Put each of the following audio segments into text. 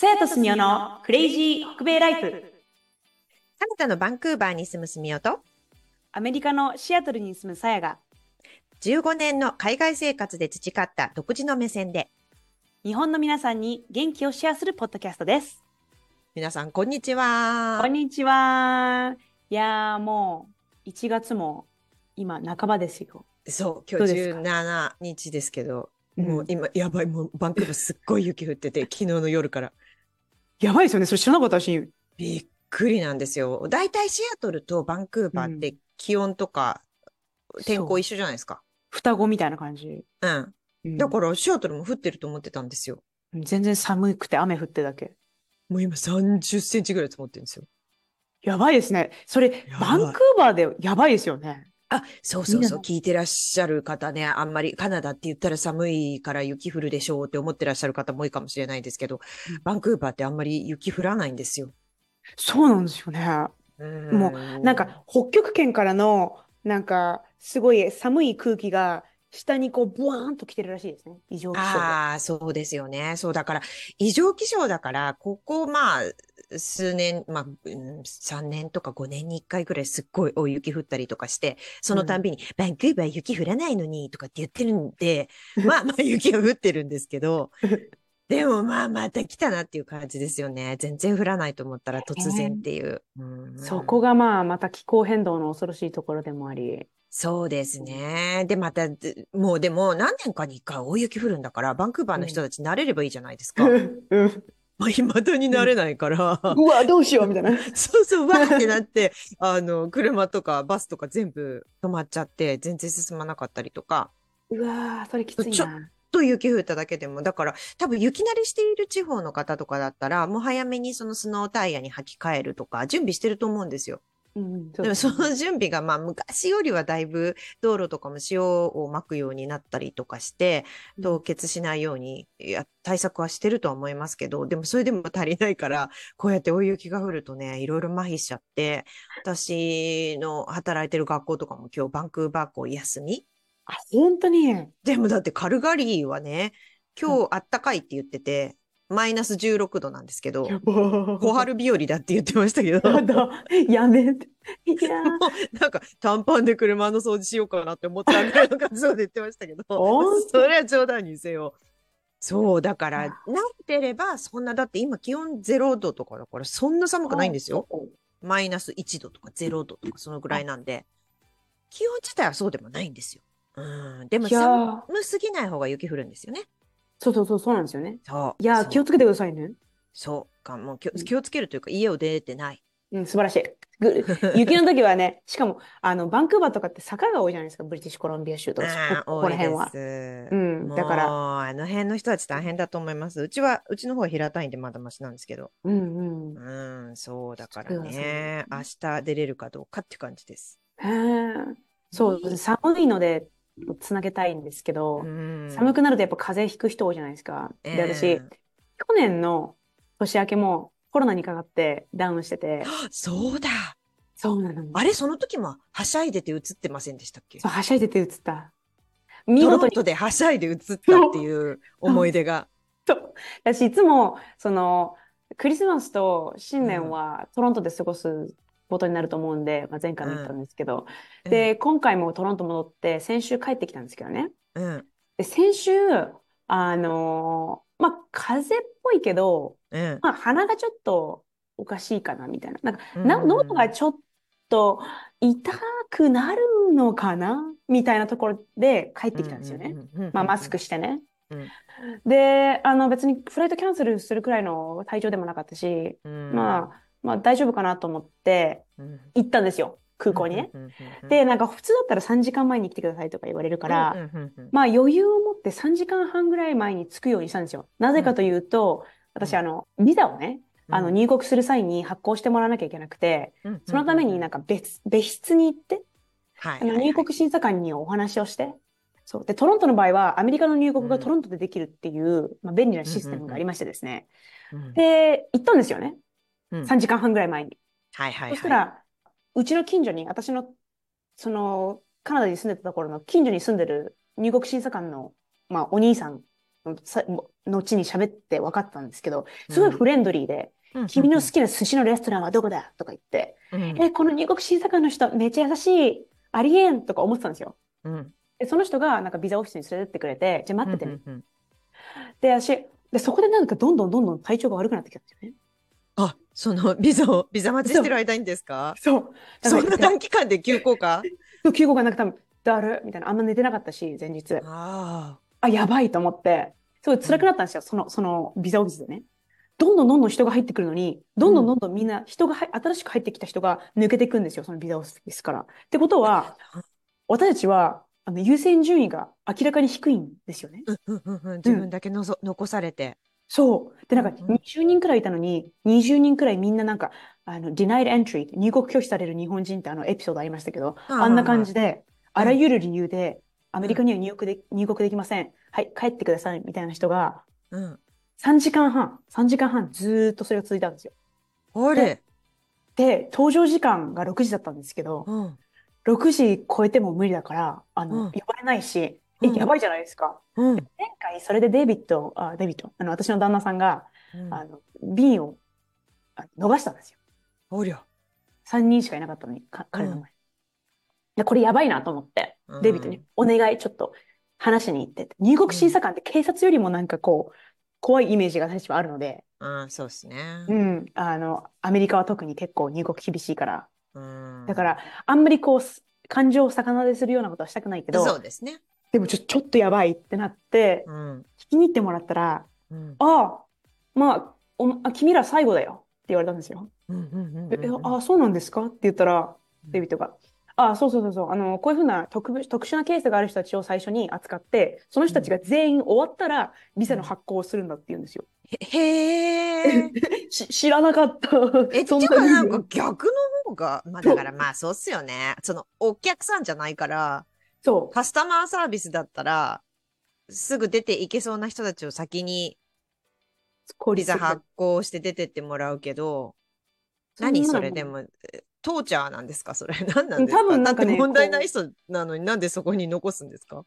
さやとすみおのクレイジー北米ライフ。カナダのバンクーバーに住むすみおと、アメリカのシアトルに住むさやが、15年の海外生活で培った独自の目線で、日本の皆さんに元気をシェアするポッドキャストです。皆さんこんにちは。こんにちは。いやーもう1月も今半ばですよ。そう、今日どうですか？17日ですけど、うんもう今、やばい、もうバンクーバーすっごい雪降ってて、昨日の夜から。やばいですよね。それ知らなかったし。びっくりなんですよ。だいたいシアトルとバンクーバーって気温とか天候一緒じゃないですか。双子みたいな感じ。うん。うんだからシアトルも降ってると思ってたんですよ。全然寒くて雨降ってだけ。もう今30センチぐらい積もってるんですよ。やばいですね。それバンクーバーでやばいですよね。あ、そうそうそう、み聞いてらっしゃる方ね、あんまりカナダって言ったら寒いから雪降るでしょうって思ってらっしゃる方も多いかもしれないですけどうん、バンクーバーってあんまり雪降らないんですよ。そうなんですよね。もうなんか、北極圏からのなんかすごい寒い空気が下にこうブワーンと来てるらしいですね。異常気象で。ああ、そうですよね。そうだから、異常気象だから、ここ、まあ、数年、まあ、うん3年とか5年に1回ぐらいすっごい大雪降ったりとかして、そのたんびに、バンクーバー雪降らないのにとかって言ってるんで、まあまあ雪は降ってるんですけど、でもまあまた来たなっていう感じですよね。全然降らないと思ったら突然っていう。うんそこがまあまた気候変動の恐ろしいところでもあり。そうですね。で、また、でもうでも何年かに一回大雪降るんだから、バンクーバーの人たち慣れればいいじゃないですか。うんまあ、未だに慣れないから、うわ、どうしようみたいな。そうそう、わーってなって、あの、車とかバスとか全部止まっちゃって、全然進まなかったりとか、うわー、それきついちょな。と雪降っただけでも、だから多分雪慣れしている地方の方とかだったら、もう早めにそのスノータイヤに履き替えるとか、準備してると思うんですよ。うん、でもその準備がまあ昔よりはだいぶ道路とかも塩をまくようになったりとかして、凍結しないようにいや対策はしてるとは思いますけど、でもそれでも足りないから、こうやって大雪が降るとね、いろいろ麻痺しちゃって、私の働いてる学校とかも今日バンクーバー校休み。あ、本当に？でもだってカルガリーはね、今日あったかいって言ってて、マイナス16度なんですけど、小春日和だって言ってましたけど、やめて。いやー なんか短パンで車の掃除しようかなって思ったぐらいの感想で言ってましたけど、それは冗談にせよ。そう、だから、慣れてれば、そんな、だって今気温0度とかだから、そんな寒くないんですよ。マイナス1度とか0度とか、そのぐらいなんで、気温自体はそうでもないんですよ。うん。でも寒すぎない方が雪降るんですよね。そうそうそう、そうなんですよね。そう。いや気をつけてくださいね。そうか、もう気をうん気をつけるというか、家を出てない。うん、素晴らしい。ぐ 雪の時はね、しかも、あの、バンクーバーとかって坂が多いじゃないですか、ブリティッシュコロンビア州とか、ああ、ここら辺は。うんだからあの辺の人たち大変だと思います。うちは、うちの方は平たいんでまだマシなんですけど。うんうん。うん、そうだからね。明日出れるかどうかって感じです。へえ。そう、寒いので、つなげたいんですけど、うん。寒くなるとやっぱ風邪ひく人多いじゃないですか。で、ええ私、去年の年明けもコロナにかかってダウンしてて、そうだ。そうなの。あれ、その時もはしゃいでて映ってませんでしたっけ？そう、はしゃいでて映った。見トロ事にントではしゃいで映ったっていう思い出が。そう。私、いつも、その、クリスマスと新年はトロントで過ごすことになると思うんで、まあ、前回も言ったんですけど、で、今回もトロント戻って、先週帰ってきたんですけどね。うん、うん、で、先週、あのーまあ、風邪っぽいけど、うん。まあ、鼻がちょっとおかしいかな、みたいな。なんか、うんな喉がちょっと痛くなるのかな？みたいなところで帰ってきたんですよね。まあ、マスクしてね。うんで、あの別にフライトキャンセルするくらいの体調でもなかったし、うんまあ、まあ大丈夫かなと思ってうん。行ったんですよ、空港にね。うんうんうんで、なんか普通だったら3時間前に来てくださいとか言われるから、うんうんうんまあ余裕を持って3時間半ぐらい前に着くようにしたんですよ。なぜかというと、私、あの、ビザをね、あの入国する際に発行してもらわなきゃいけなくて、うん。そのためになんか別、別室に行って、はい。入国審査官にお話をして、そう。で、トロントの場合は、アメリカの入国がうん。トロントでできるっていう、まあ、便利なシステムがありましてですね。うん。で、行ったんですよね。うん3時間半ぐらい前に。はいはいはい。そしたら、うちの近所に、私の、その、カナダに住んでたところの近所に住んでる入国審査官の、まあ、お兄さんさ後に喋って分かったんですけど、すごいフレンドリーで、うん君の好きな寿司のレストランはどこだとか言って、うんえ、この入国審査官の人めっちゃ優しい、ありえんとか思ってたんですよ。うんで、その人がなんかビザオフィスに連れてってくれて、じゃあ待っててね。で、私、で、そこでなんかどんどんどんどん体調が悪くなってきたんですよね。あ、そのビザを、ビザ待ちしてる間にですか？そう。そんな短期間で急降下休校がなく多分、だるみたいな、あんま寝てなかったし、前日。ああ、やばいと思って、すごい辛くなったんですよ、その、そのビザオフィスでね。どんどんどんどん人が入ってくるのに、どんどんどんどんみんな、人がは、新しく入ってきた人が抜けていくんですよ、そのビザオフィスから。ってことは、私たちは、あの、優先順位が明らかに低いんですよね。あ、うんうんうん、自分だけのぞ、残されて。そう。で、なんかうんうん20人くらいいたのに、20人くらいみんななんか、あの、denied entry、入国拒否される日本人ってあのエピソードありましたけど、あああんな感じで、うんあらゆる理由で、アメリカには入国で、入国できません。はい、帰ってください、みたいな人が、うん。3時間半、3時間半ずーっとそれが続いたんですよ。あれ？で、搭乗時間が6時だったんですけど、うん。6時超えても無理だから、あの、うん呼ばれないし、え、うんやばいじゃないですか。うん。前回、それでデイビッド、あ、デイビッド、あの、私の旦那さんが、うんあの、瓶をあ逃したんですよ。おりゃ。3人しかいなかったのに、か彼のうんこれやばいなと思って、うんデイビッドに、お願い、ちょっと話しに行って。入国審査官って警察よりもなんかこう、怖いイメージが私はあるので、うん、そうですね。うん、あの、アメリカは特に結構入国厳しいから、うん。だから、あんまりこう、す感情を逆なでするようなことはしたくないけど、そうですね。でもちょ、ちょっとやばいってなって、うん。聞きに行ってもらったら、うん。ああ、まあ、おあ君ら最後だよって言われたんですよ。ああ、そうなんですか？って言ったら、うんデイビッドが、ああ、そうそうそうそう、あの、こういうふうな特別、特殊なケースがある人たちを最初に扱って、その人たちが全員終わったら、ビザの発行をするんだって言うんですよ。へへえ。し知らなかった。え、ってそんいうかなんか逆の方が、まあだからまあそうっすよね。そのお客さんじゃないから、そう。カスタマーサービスだったら、すぐ出ていけそうな人たちを先にビザ発行して出てってもらうけど、何それでも、えトーチャーなんですか？それ。何なんですか？多分なんかね問題ない人なのになんでそこに残すんですか？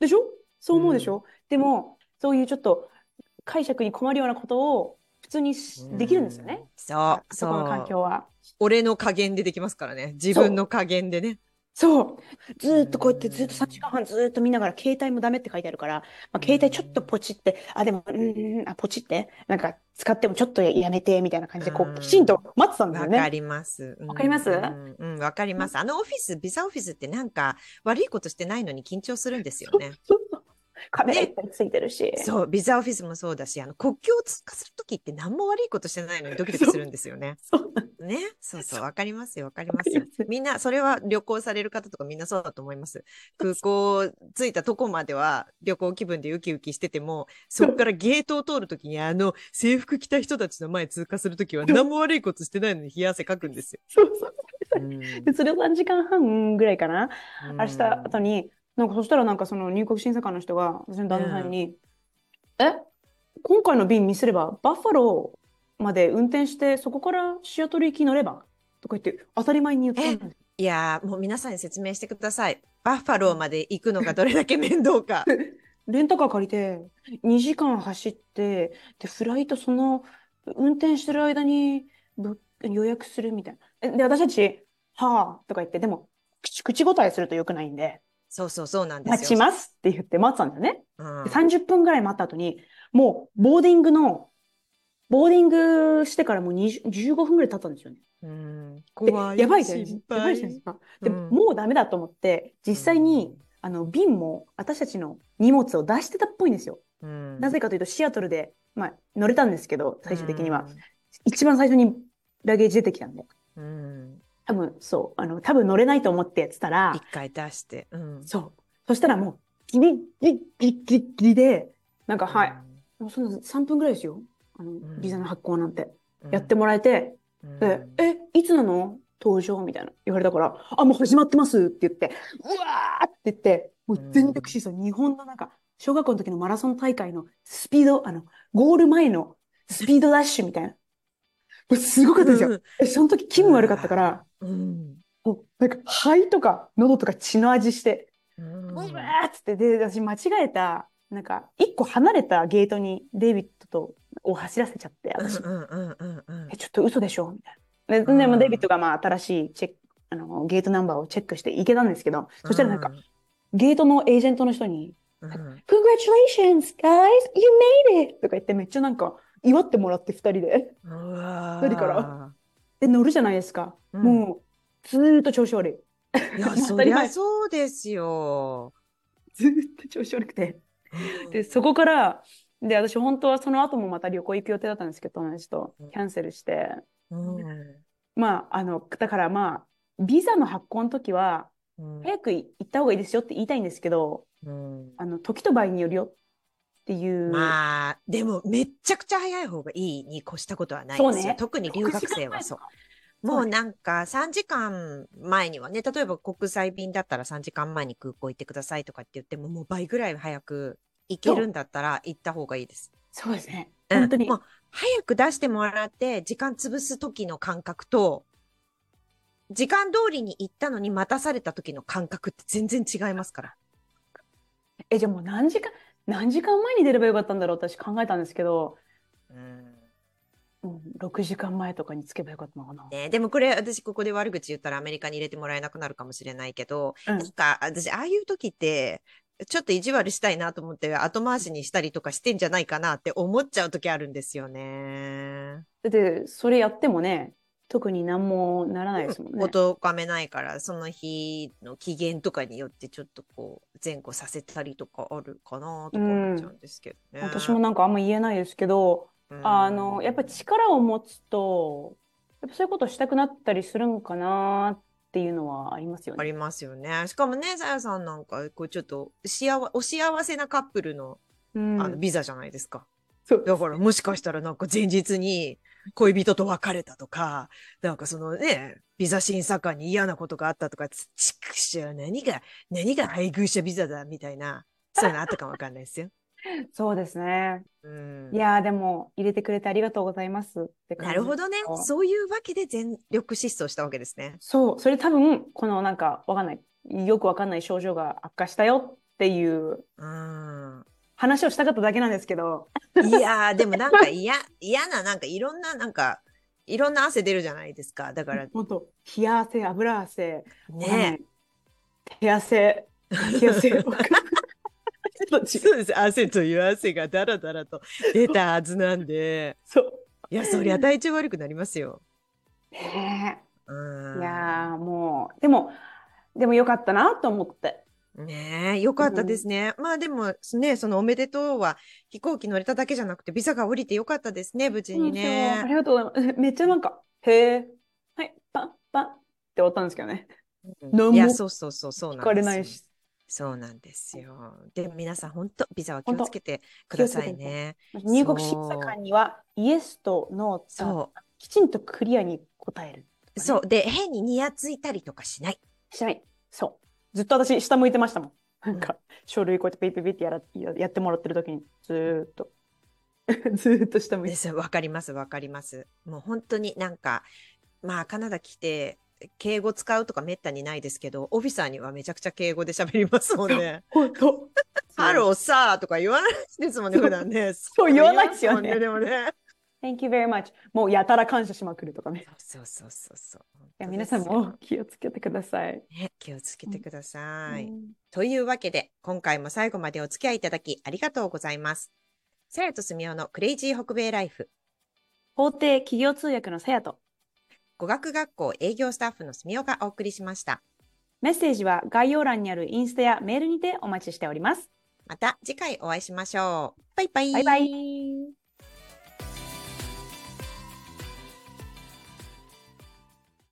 でしょ？そう思うでしょ、でも、そういうちょっと解釈に困るようなことを普通にしできるんですよね？うん。そう、そこの環。境は。俺の加減でできますからね。自分の加減でね。そう。ずーっとこうやってずっと3時間半ずーっと見ながら携帯もダメって書いてあるから、まあ、携帯ちょっとポチって、あ、でも、うんうん、あ、ポチって、なんか使ってもちょっとやめてみたいな感じで、こうきちんと待ってたんですよね。わかります。うんわかります？うん、うんわかります。あのオフィス、ビザオフィスってなんか悪いことしてないのに緊張するんですよね。カメラいっぱいついてるし。そう、ビザオフィスもそうだし、あの国境を通過するときって何も悪いことしてないのに ドキドキするんですよね。そうね。そうそう、わかりますよ、わかります みんな、それは旅行される方とかみんなそうだと思います。空港着いたとこまでは旅行気分でウキウキしてても、そこからゲートを通るときにあの制服着た人たちの前通過するときは何も悪いことしてないのに冷や汗かくんですよ。そうそう。うんで、それを3時間半ぐらいかな。あれした後に。に、なんかそしたらなんかその入国審査官の人が、私の旦那さんに、え、今回の便ミスれば、バッファローまで運転して、そこからシアトル行き乗れば？とか言って、当たり前に言ったんです。いやー、もう皆さんに説明してください。バッファローまで行くのがどれだけ面倒か。レンタカー借りて、2時間走って、で、フライトその、運転してる間にぶ予約するみたいな。えで、私たち、はあとか言って、でも、口口答えすると良くないんで、そうそうそうなんですよ。待ちますって言って待ってたんだよね。うんで30分ぐらい待った後に、もう、ボーディングの、ボーディングしてからもう20 15分ぐらい経ったんですよね。うん、で怖い。やばいじゃないです心か。やばいじゃないですか。でうんもうダメだと思って、実際に、あの、便も私たちの荷物を出してたっぽいんですよ。うん、なぜかというと、シアトルで、まあ、乗れたんですけど、最終的には。う一番最初にラゲージ出てきたんで。ん。うん。多分、そう、あの、多分乗れないと思ってやってたら一、回出して。うん。そう。そしたらもう、ギリギリギリギリで、なんか、はい。もうそんな3分ぐらいですよ。あの、んビザの発行なんて。うん。やってもらえて、うんで、え、いつなの？登場みたいな言われたから、あ、もう始まってますって言って、うわーって言って、もう全力疾走、日本のなんか、小学校の時のマラソン大会のスピード、あの、ゴール前のスピードダッシュみたいな。もうすごかったですよ。え、その時気分悪かったから、うん。なんか肺とか喉とか血の味して、うん。うわーっつって、で、私間違えた、なんか、一個離れたゲートにデイビッドと、を走らせちゃって、私、うんうんうんうんうんえ、ちょっと嘘でしょみたいな。で、でもデイビッドがまあ新しいチェック、あの、ゲートナンバーをチェックして行けたんですけど、そしたらなんか、ゲートのエージェントの人に、うんうん Congratulations, guys! You made it! とか言ってめっちゃなんか祝ってもらって二人で。うわ二人からで、乗るじゃないですか。うんもう、ずーっと調子悪い。いや、当そたりゃそうですよ。ずーっと調子悪くて。で、そこから、で、私本当はその後もまた旅行行く予定だったんですけど、友達とうんキャンセルして。うんまあ、あの、だからまあ、ビザの発行の時は、うん早く行った方がいいですよって言いたいんですけど、うんあの、時と場合によるよっていう。まあ、でもめっちゃくちゃ早い方がいいに越したことはないですよ。ね特に留学生はそう。もうなんか3時間前にはね、例えば国際便だったら3時間前に空港行ってくださいとかって言っても、もう倍ぐらい早く行けるんだったら行った方がいいです。そうですね。うん本当に。もう早く出してもらって時間潰す時の感覚と、時間通りに行ったのに待たされた時の感覚って全然違いますから。え、じゃあもう何時間、何時間前に出ればよかったんだろう私考えたんですけど、うんうん、6時間前とかに着けばよかったのかな。ね、でもこれ私ここで悪口言ったらアメリカに入れてもらえなくなるかもしれないけど、うんなんか私ああいう時ってちょっと意地悪したいなと思って後回しにしたりとかしてんじゃないかなって思っちゃう時あるんですよね。だって、それやってもね、特に何もならないですもんね。おとがめないからその日の機嫌とかによってちょっとこう前後させたりとかあるかなとか思っちゃうんですけどね。私もなんかあんま言えないですけど、うんあの、やっぱ力を持つと、やっぱそういうことしたくなったりするんかなっていうのはありますよね。ありますよね。しかもね、さやさんなんか、こうちょっと幸お幸せなカップルのうんあのビザじゃないですか。そうだからもしかしたらなんか前日に恋人と別れたとか、なんかそのね、ビザ審査官に嫌なことがあったとか、ちちくしょう、何が、何が配偶者ビザだみたいな、そういうのあったかもわかんないですよ。そうですね。うんい。やーでも入れてくれてありがとうございますって感じなるほどねそう。そういうわけで全力疾走したわけですね。そう、それ多分、このなんかわかんない、よくわかんない症状が悪化したよっていううん。話をしたかっただけなんですけど、いやー、でもなんか嫌、嫌な、なんかいろんな、なんか、いろんな汗出るじゃないですか。だから、本当、冷や汗、油汗、ね。い手汗、手汗、わかんないちょっと違うそうです。汗という汗がだらだらと出たはずなんで。そう。いや、そりゃ体調悪くなりますよ。ねうんえいやーもう、でも、でもよかったなと思って。ねえ、よかったですね。まあでも、ね、そのおめでとうは飛行機乗れただけじゃなくて、ビザが降りてよかったですね、無事にそうそうあね。りがとうございます。めっちゃなんか、へえ、はい、パンパンって終わったんですけどね。うんいや、そうそうそう、そう聞なんですよ。かれないし。そうなんですよ。でも皆さん、本当ビザは気をつけてくださいね。入国審査官には、イエスとノーとそきちんとクリアに答える。う。そう。で、変にニヤついたりとかしない。しない。そう。ずっと私、下向いてましたもん。なんか、書類こうやってピッピッピッってやらややってもらってる時に、ずーっと。ずーっと下向いて。です。わかります、わかります。もう本当になんか、まあ、カナダ来て、敬語使うとかめったにないですけど、オフィサーにはめちゃくちゃ敬語で喋りますもんね。本当。Hello sir とか言わないですもんね、普段ね。そう言わないですよねでもね。Thank you very much. もうやたら感謝しまくるとかね。そうそうそうそう。いや、皆さんも気をつけてください。ね、気をつけてください。うんというわけで、今回も最後までお付き合いいただきありがとうございます。さやとすみおのクレイジー北米ライフ。法廷企業通訳のさやと、語学学校営業スタッフのすみおがお送りしました。メッセージは概要欄にあるインスタやメールにてお待ちしております。また次回お会いしましょう。バイバイ。バイバイ。